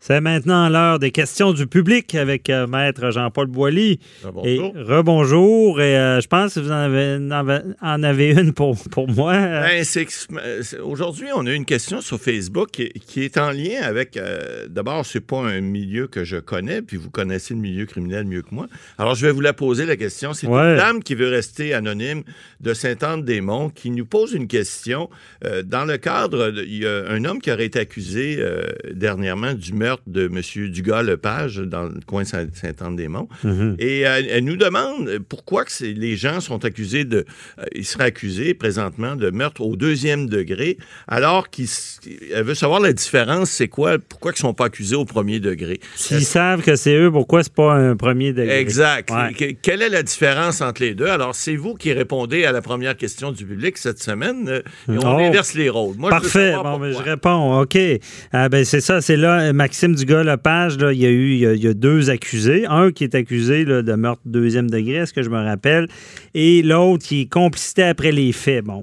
C'est maintenant l'heure des questions du public avec euh, Maître Jean-Paul Boilly. Et rebonjour. Et euh, je pense que vous en avez, en avez une pour, pour moi. Ben, aujourd'hui, on a une question sur Facebook qui, est en lien avec. Euh, D'abord, c'est pas un milieu que je connais, puis vous connaissez le milieu criminel mieux que moi. Alors, je vais vous la poser la question. C'est une dame qui veut rester anonyme de Saint-Anne-des-Monts qui nous pose une question. Dans le cadre, il y a un homme qui aurait été accusé dernièrement du meurtre de M. Dugas-Lepage dans le coin Saint-Anne-des-Monts. Mhm. Et euh, elle, nous demande pourquoi que les gens sont accusés de... Euh, ils seraient accusés présentement de meurtre au deuxième degré, alors qu'elle veut savoir la différence, c'est quoi, pourquoi ils ne sont pas accusés au premier degré? S'ils savent que c'est eux, pourquoi c'est pas un premier degré? Exact. Quelle est la différence entre les deux? Alors, c'est vous qui répondez à la première question du public cette semaine euh, et on oh. inverse les rôles. Parfait. bon, ben, je réponds. OK. Ah, ben, c'est ça. C'est là, Maxime Maxime Dugas-Lepage, il y a eu il y a, deux accusés. Un qui est accusé de meurtre deuxième degré, est-ce que je me rappelle, et l'autre qui est complicité après les faits. Bon,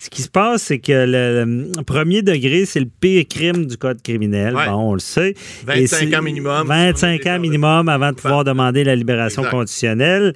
ce qui se passe, c'est que le, premier degré, c'est le pire crime du code criminel. Bon, on le sait. 25 ans minimum. 25 ans minimum avant de pouvoir demander la libération conditionnelle.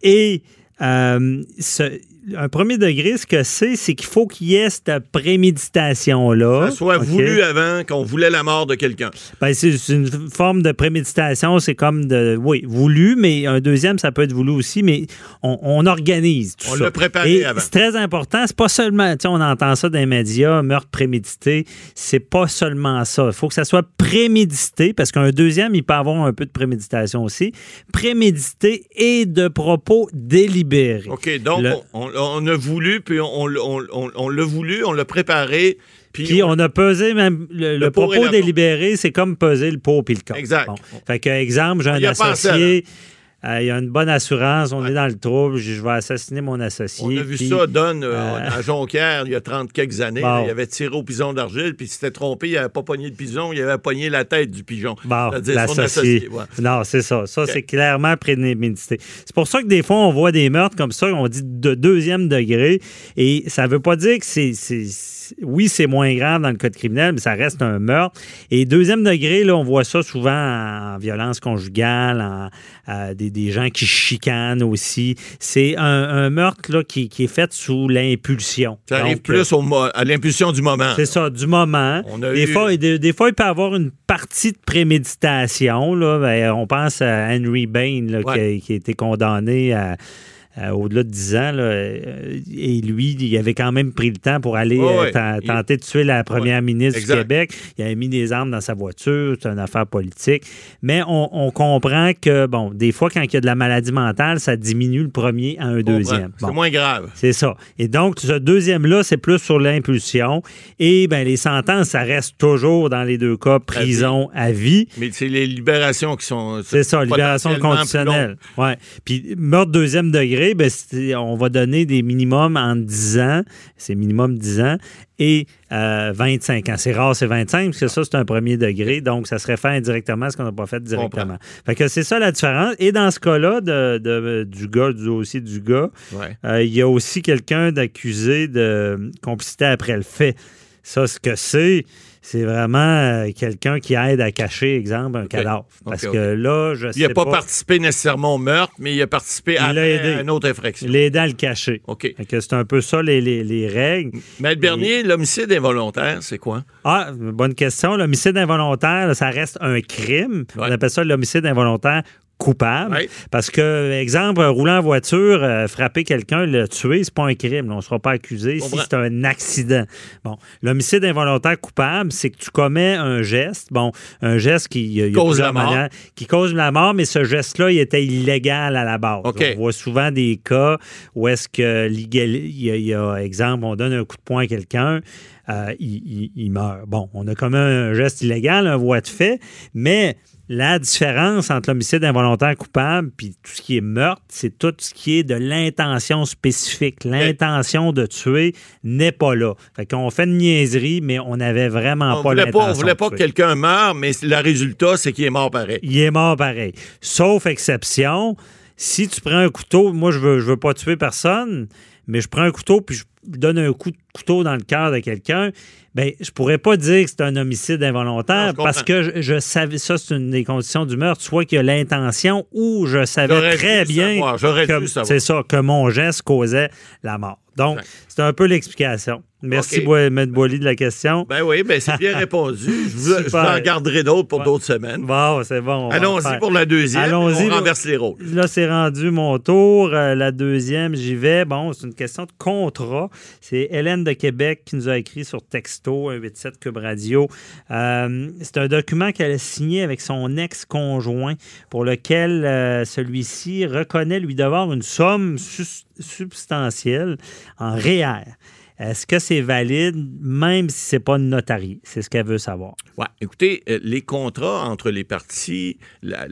Et euh, ce, un premier degré, ce que c'est, c'est qu'il faut qu'il y ait cette préméditation-là. Ça soit voulu avant qu'on voulait la mort de quelqu'un. Ben, c'est une forme de préméditation, c'est comme de. Oui, voulu, mais un deuxième, ça peut être voulu aussi, mais on, organise tout on ça. On l'a préparé avant. C'est très important. C'est pas seulement. Tu sais, on entend ça dans les médias, meurtre prémédité. C'est pas seulement ça. Il faut que ça soit prémédité, parce qu'un deuxième, il peut avoir un peu de préméditation aussi. Prémédité et de propos délibérés. OK, donc on on a voulu, puis on, l'a voulu, on l'a préparé. Puis, on, a pesé même le, propos délibéré, c'est comme peser le pot puis le corps. Exact. Fait que, exemple, j'ai un associé. Il y a une bonne assurance, on est dans le trouble, je, vais assassiner mon associé. On a vu ça, Don, euh, euh, à Jonquière, il y a 30 quelques années. il avait tiré au pigeon d'argile, puis il s'était trompé, il n'avait pas pogné le pigeon, il avait pogné la tête du pigeon. Bon, l'associé. Non, c'est ça. Ça, c'est clairement prémédité. C'est pour ça que des fois, on voit des meurtres comme ça, on dit de deuxième degré, et ça ne veut pas dire que c'est oui, c'est moins grave dans le code criminel, mais ça reste un meurtre. Et deuxième degré, là, on voit ça souvent en violence conjugale, en, des, gens qui chicanent aussi. C'est un, meurtre là, qui, est fait sous l'impulsion. Ça arrive plus à l'impulsion du moment. C'est ça, du moment. des, fois, des, fois, il peut y avoir une partie de préméditation. Là. Ben, on pense à Henry Bain qui, qui a été condamné à euh, au-delà de 10 ans. Euh, et lui, il avait quand même pris le temps pour aller euh, tenter de tuer la première ministre du Québec. Il avait mis des armes dans sa voiture. C'est une affaire politique. Mais on, comprend que, bon, des fois, quand il y a de la maladie mentale, ça diminue le premier à un deuxième. c'est moins grave. C'est ça. Et donc, ce deuxième-là, c'est plus sur l'impulsion. Et ben, les sentences, ça reste toujours, dans les deux cas, prison à vie. Mais c'est les libérations qui sont. C'est ça, libération conditionnelle. Ouais. Puis, meurtre deuxième degré ben, on va donner des minimums en 10 ans, c'est minimum 10 ans, et 25 euh, ans. C'est rare, c'est 25, parce que ça, c'est un premier degré, donc ça serait fait indirectement ce qu'on n'a pas fait directement. Fait que c'est ça la différence. Et dans ce cas-là, de, du gars, du dossier du gars, euh, il y a aussi quelqu'un d'accusé de complicité après le fait. Ça, ce que c'est, c'est vraiment euh, quelqu'un qui aide à cacher, exemple, un cadavre. Parce que là, je sais Il n'a pas, participé nécessairement au meurtre, mais il a participé à, une autre infraction. Il a aidé à le cacher. OK. C'est un peu ça, les, les, les règles. Maître Bernier, l'homicide involontaire, c'est quoi? Ah, bonne question. L'homicide involontaire, ça reste un crime. On appelle ça l'homicide involontaire coupable. Parce que, exemple, roulant en voiture, euh, frapper quelqu'un, le tuer, c'est pas un crime. On ne sera pas accusé si c'est un accident. Bon, l'homicide involontaire coupable, c'est que tu commets un geste, bon, un geste qui cause la mort. qui cause la mort, mais ce geste-là, il était illégal à la base. On voit souvent des cas où est-ce que il y, a, exemple, on donne un coup de poing à quelqu'un. Euh, il, il, meurt. Bon, on a commis un geste illégal, un voie de fait, mais la différence entre l'homicide involontaire coupable puis tout ce qui est meurtre, c'est tout ce qui est de l'intention spécifique. L'intention de tuer n'est pas là. Fait qu'on fait une niaiserie, mais on n'avait vraiment pas l'intention. On voulait pas que quelqu'un meure, mais le résultat, c'est qu'il est mort pareil. Il est mort pareil. Sauf exception, si tu prends un couteau, moi, je veux, je veux pas tuer personne, mais je prends un couteau puis je donne un coup de couteau dans le cœur de quelqu'un, ben je pourrais pas dire que c'est un homicide involontaire parce que je, savais ça c'est une des conditions du meurtre, soit qu'il y a l'intention ou je savais très bien que c'est ça que mon geste causait la mort. Donc c'est un peu l'explication. Merci, okay. M. Boily, de la question. Ben oui, ben c'est bien répondu. Je, vous, en garderai d'autres pour d'autres semaines. Bon, c'est bon. Allons-y pour la deuxième. Allons-y. On renverse les rôles. Là, c'est rendu mon tour. Euh, la deuxième, j'y vais. Bon, c'est une question de contrat. C'est Hélène de Québec qui nous a écrit sur texto 187 Cube Radio. Euh, c'est un document qu'elle a signé avec son ex-conjoint pour lequel euh, celui-ci reconnaît lui devoir une somme substantielle en REER. Est-ce que c'est valide, même si c'est pas notarié? C'est ce qu'elle veut savoir. Oui. Écoutez, euh, les contrats entre les parties, la,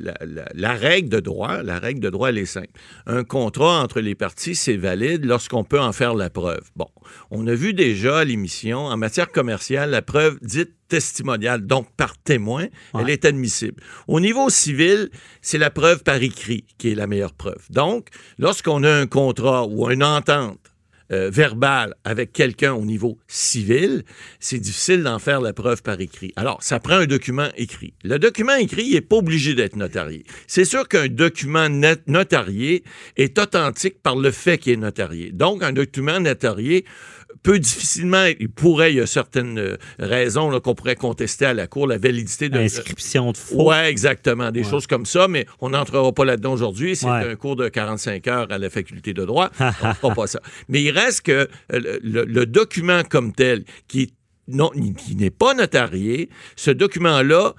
règle de droit, la règle de droit, elle est simple. Un contrat entre les parties, c'est valide lorsqu'on peut en faire la preuve. Bon, on a vu déjà à l'émission, en matière commerciale, la preuve dite testimoniale, donc par témoin, elle est admissible. Au niveau civil, c'est la preuve par écrit qui est la meilleure preuve. Donc, lorsqu'on a un contrat ou une entente euh, verbal avec quelqu'un au niveau civil, c'est difficile d'en faire la preuve par écrit. Alors, ça prend un document écrit. Le document écrit, n'est pas obligé d'être notarié. C'est sûr qu'un document notarié est authentique par le fait qu'il est notarié. Donc, un document notarié peut difficilement, il pourrait, il y a certaines euh, raisons qu'on pourrait contester à la Cour, la validité de... Inscription de faux. Oui, exactement, des choses comme ça, mais on n'entrera pas là-dedans aujourd'hui. C'est un cours de 45 heures à la faculté de droit. on ne fera pas ça. Mais il reste que euh, le, document comme tel, qui non, qui n'est pas notarié, ce document-là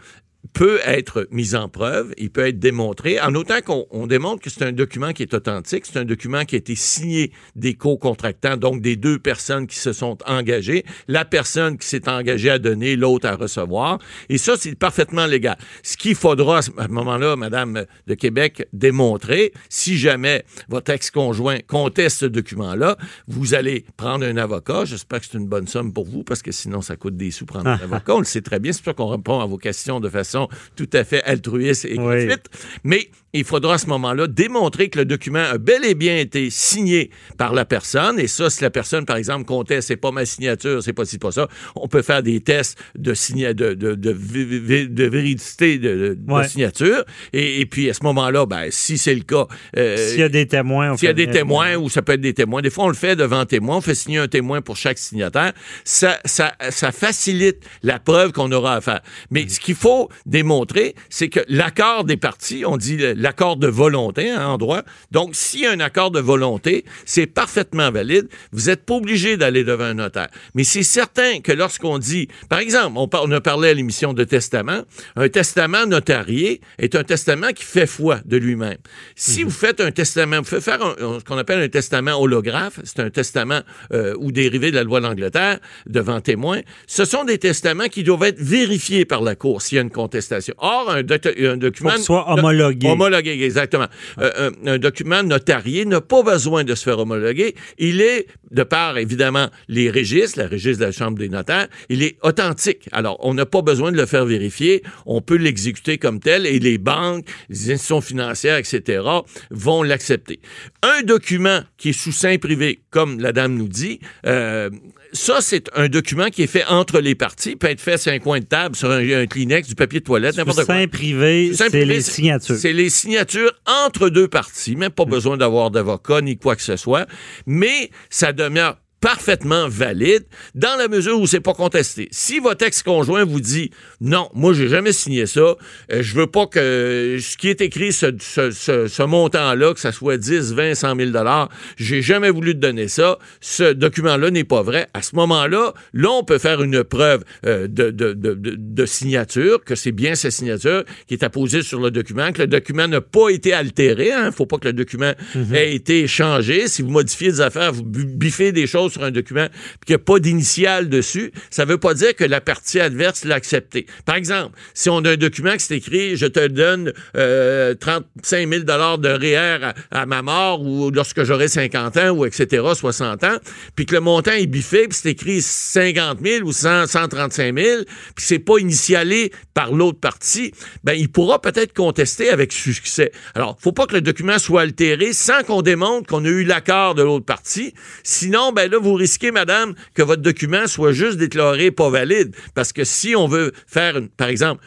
peut être mis en preuve, il peut être démontré, en autant qu'on démontre que c'est un document qui est authentique, c'est un document qui a été signé des co-contractants, donc des deux personnes qui se sont engagées, la personne qui s'est engagée à donner, l'autre à recevoir, et ça, c'est parfaitement légal. Ce qu'il faudra à ce moment-là, Madame de Québec, démontrer, si jamais votre ex-conjoint conteste ce document-là, vous allez prendre un avocat, j'espère que c'est une bonne somme pour vous, parce que sinon, ça coûte des sous prendre un avocat, on le sait très bien, c'est pour ça qu'on répond à vos questions de façon tout à fait altruiste et gratuite. Mais il faudra à ce moment-là démontrer que le document a bel et bien été signé par la personne. Et ça, si la personne, par exemple, comptait, c'est pas ma signature, c'est pas si pas ça, on peut faire des tests de, de, de, de, véridicité de, signature. Et, puis, à ce moment-là, ben, si c'est le cas. Euh, s'il y a des témoins, S'il y a des témoins, ou ça peut être des témoins. Des fois, on le fait devant témoin. On fait signer un témoin pour chaque signataire. Ça, ça, ça facilite la preuve qu'on aura à faire. Mais mm. ce qu'il faut démontrer, c'est que l'accord des parties, on dit l'accord de volonté hein, en droit. Donc, s'il y a un accord de volonté, c'est parfaitement valide. Vous n'êtes pas obligé d'aller devant un notaire. Mais c'est certain que lorsqu'on dit, par exemple, on, on a parlé à l'émission de testament, un testament notarié est un testament qui fait foi de lui-même. Si mhm. vous faites un testament, vous faites faire ce qu'on appelle un testament holographe, c'est un testament euh, ou dérivé de la loi d'Angleterre devant témoin, ce sont des testaments qui doivent être vérifiés par la Cour s'il y a une contestation. Or, un, document... soit homologué exactement. Euh, un, document notarié n'a pas besoin de se faire homologuer. Il est, de par évidemment les registres, la registre de la Chambre des notaires, il est authentique. Alors, on n'a pas besoin de le faire vérifier. On peut l'exécuter comme tel et les banques, les institutions financières, etc., vont l'accepter. Un document qui est sous sein privé, comme la dame nous dit, euh, ça, c'est un document qui est fait entre les parties, peut être fait sur un coin de table, sur un, Kleenex, du papier de toilette, n'importe quoi. privé, c'est les signatures. C'est les signatures entre deux parties, même pas mm. besoin d'avoir d'avocat ni quoi que ce soit, mais ça demeure parfaitement valide dans la mesure où c'est pas contesté. Si votre ex-conjoint vous dit non, moi j'ai jamais signé ça, euh, je veux pas que ce qui est écrit ce, ce, ce, montant-là, que ça soit 10, 20, 100 000 dollars, j'ai jamais voulu te donner ça, ce document-là n'est pas vrai. À ce moment-là, là on peut faire une preuve euh, de, de, de, de, signature, que c'est bien sa signature qui est apposée sur le document, que le document n'a pas été altéré. Il hein. faut pas que le document mhm. ait été changé. Si vous modifiez des affaires, vous biffez des choses sur un document puis qu'il n'y a pas d'initiale dessus, ça ne veut pas dire que la partie adverse l'a accepté. Par exemple, si on a un document qui s'est écrit « Je te donne 35 000 de REER à, ma mort ou lorsque j'aurai 50 ans ou etc., 60 ans », puis que le montant est biffé, puis c'est écrit 50 000 ou 135 000, puis c'est pas initialé par l'autre partie, ben il pourra peut-être contester avec succès. Alors, faut pas que le document soit altéré sans qu'on démontre qu'on a eu l'accord de l'autre partie. Sinon, ben là, vous risquez, madame, que votre document soit juste déclaré pas valide. Parce que si on veut faire, par exemple,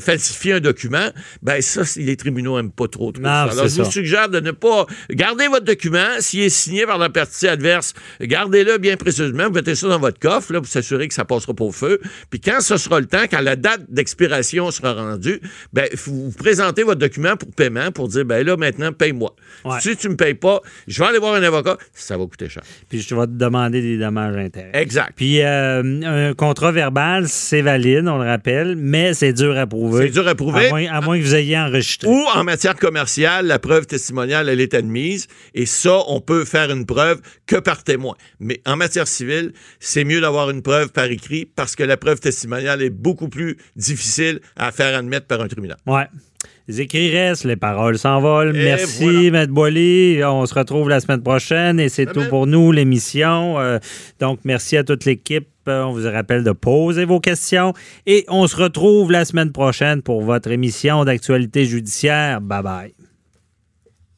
falsifier un document, ben ça, les tribunaux n'aiment pas trop. Alors, je vous suggère de ne pas garder votre document. S'il est signé par la partie adverse, gardez-le bien précisément. Vous mettez ça dans votre coffre, là, pour s'assurer que ça passera pas au feu. Puis quand ce sera le temps, quand la date d'expiration sera rendue, ben, vous présentez votre document pour paiement pour dire, ben là, maintenant, paye-moi. Si tu me payes pas, je vais aller voir un avocat, ça va coûter cher. Puis je vais te demander des dommages intérêts. Exact. Puis euh, un contrat verbal, c'est valide, on le rappelle, mais c'est dur à prouver. C'est dur à prouver. À moins, que vous ayez enregistré. Ou en matière commerciale, la preuve testimoniale, elle est admise. Et ça, on peut faire une preuve que par témoin. Mais en matière civile, c'est mieux d'avoir une preuve par écrit parce que la preuve testimoniale est beaucoup plus difficile à faire admettre par un tribunal. Ouais. Les écrits restent, les paroles s'envolent. Merci, Maître Boily. On se retrouve la semaine prochaine et c'est tout pour nous, l'émission. Euh, donc, merci à toute l'équipe. On vous rappelle de poser vos questions et on se retrouve la semaine prochaine pour votre émission d'actualité judiciaire. Bye bye.